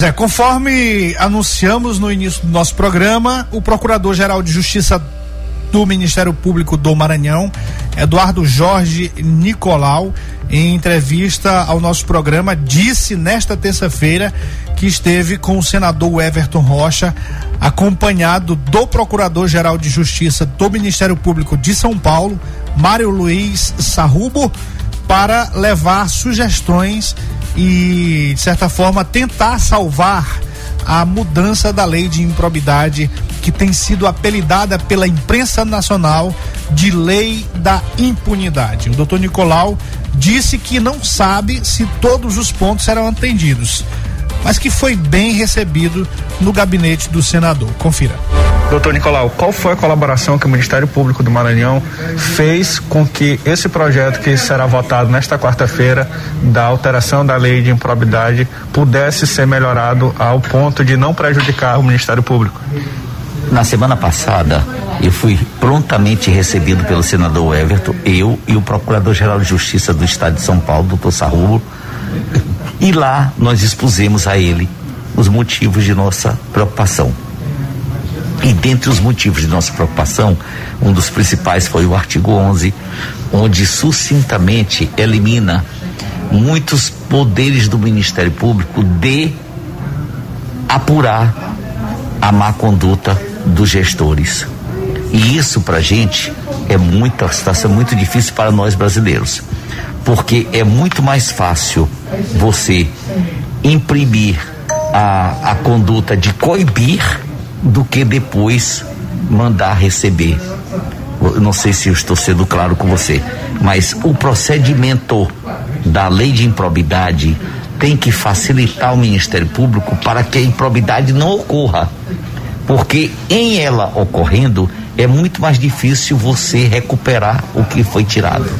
É, conforme anunciamos no início do nosso programa, o Procurador-Geral de Justiça do Ministério Público do Maranhão, Eduardo Jorge Nicolau, em entrevista ao nosso programa, disse nesta terça-feira que esteve com o senador Everton Rocha, acompanhado do Procurador-Geral de Justiça do Ministério Público de São Paulo, Mário Luiz Sarrubo, para levar sugestões e, de certa forma, tentar salvar a mudança da lei de improbidade que tem sido apelidada pela imprensa nacional de lei da impunidade. O doutor Nicolau disse que não sabe se todos os pontos serão atendidos, mas que foi bem recebido no gabinete do senador. Confira. Doutor Nicolau, qual foi a colaboração que o Ministério Público do Maranhão fez com que esse projeto que será votado nesta quarta-feira da alteração da lei de improbidade pudesse ser melhorado ao ponto de não prejudicar o Ministério Público? Na semana passada, eu fui prontamente recebido pelo senador Everton, eu e o Procurador-Geral de Justiça do Estado de São Paulo, doutor Sarrulo, e lá nós expusemos a ele os motivos de nossa preocupação. E dentre os motivos de nossa preocupação, um dos principais foi o artigo 11, onde sucintamente elimina muitos poderes do Ministério Público de apurar a má conduta dos gestores. E isso para a gente é muito, uma situação muito difícil para nós brasileiros, porque é muito mais fácil você imprimir a, a conduta de coibir do que depois mandar receber. Eu não sei se eu estou sendo claro com você, mas o procedimento da lei de improbidade tem que facilitar o Ministério Público para que a improbidade não ocorra. Porque em ela ocorrendo, é muito mais difícil você recuperar o que foi tirado.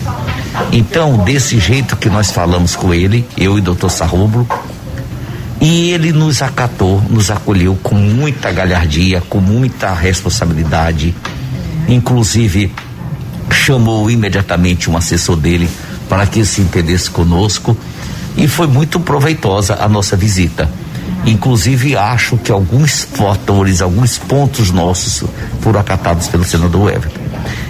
Então, desse jeito que nós falamos com ele, eu e o doutor Sarrubro, e ele nos acatou, nos acolheu com muita galhardia, com muita responsabilidade. Inclusive, chamou imediatamente um assessor dele para que se entendesse conosco. E foi muito proveitosa a nossa visita. Inclusive, acho que alguns fatores, alguns pontos nossos foram acatados pelo senador Everton.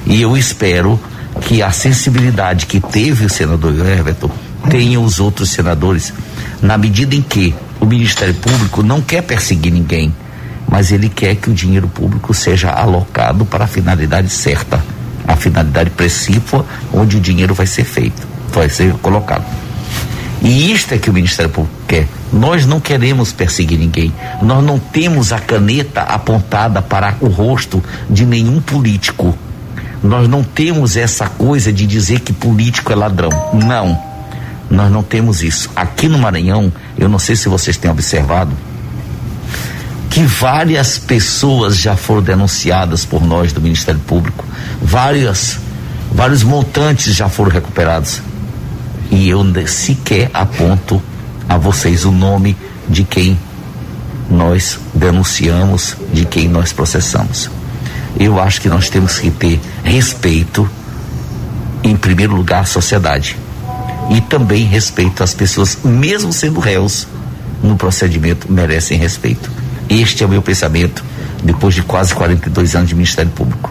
E eu espero que a sensibilidade que teve o senador Everton tenha os outros senadores, na medida em que o Ministério Público não quer perseguir ninguém, mas ele quer que o dinheiro público seja alocado para a finalidade certa, a finalidade precípua onde o dinheiro vai ser feito, vai ser colocado. E isto é que o Ministério Público quer. Nós não queremos perseguir ninguém. Nós não temos a caneta apontada para o rosto de nenhum político. Nós não temos essa coisa de dizer que político é ladrão. Não. Nós não temos isso. Aqui no Maranhão, eu não sei se vocês têm observado, que várias pessoas já foram denunciadas por nós do Ministério Público, várias, vários montantes já foram recuperados. E eu sequer aponto a vocês o nome de quem nós denunciamos, de quem nós processamos. Eu acho que nós temos que ter respeito, em primeiro lugar, à sociedade e também respeito às pessoas, mesmo sendo réus no procedimento, merecem respeito. Este é o meu pensamento depois de quase 42 anos de Ministério Público.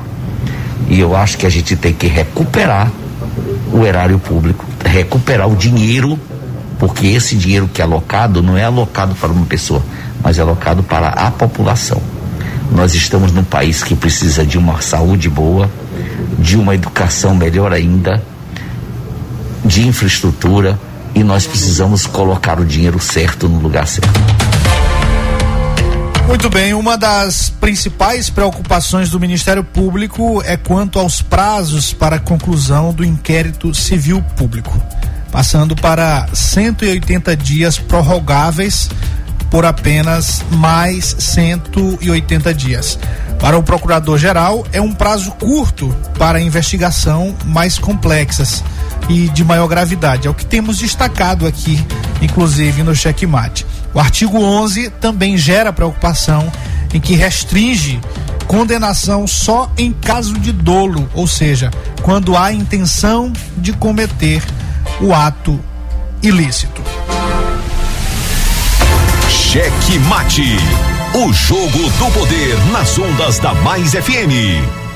E eu acho que a gente tem que recuperar o erário público, recuperar o dinheiro, porque esse dinheiro que é alocado não é alocado para uma pessoa, mas é alocado para a população. Nós estamos num país que precisa de uma saúde boa, de uma educação melhor ainda, de infraestrutura e nós precisamos colocar o dinheiro certo no lugar certo. Muito bem, uma das principais preocupações do Ministério Público é quanto aos prazos para conclusão do inquérito civil público, passando para 180 dias prorrogáveis por apenas mais 180 dias. Para o procurador-geral, é um prazo curto para investigação mais complexas e de maior gravidade. É o que temos destacado aqui, inclusive no checkmate. O artigo 11 também gera preocupação em que restringe condenação só em caso de dolo, ou seja, quando há intenção de cometer o ato ilícito. Cheque Mate. O jogo do poder nas ondas da Mais FM.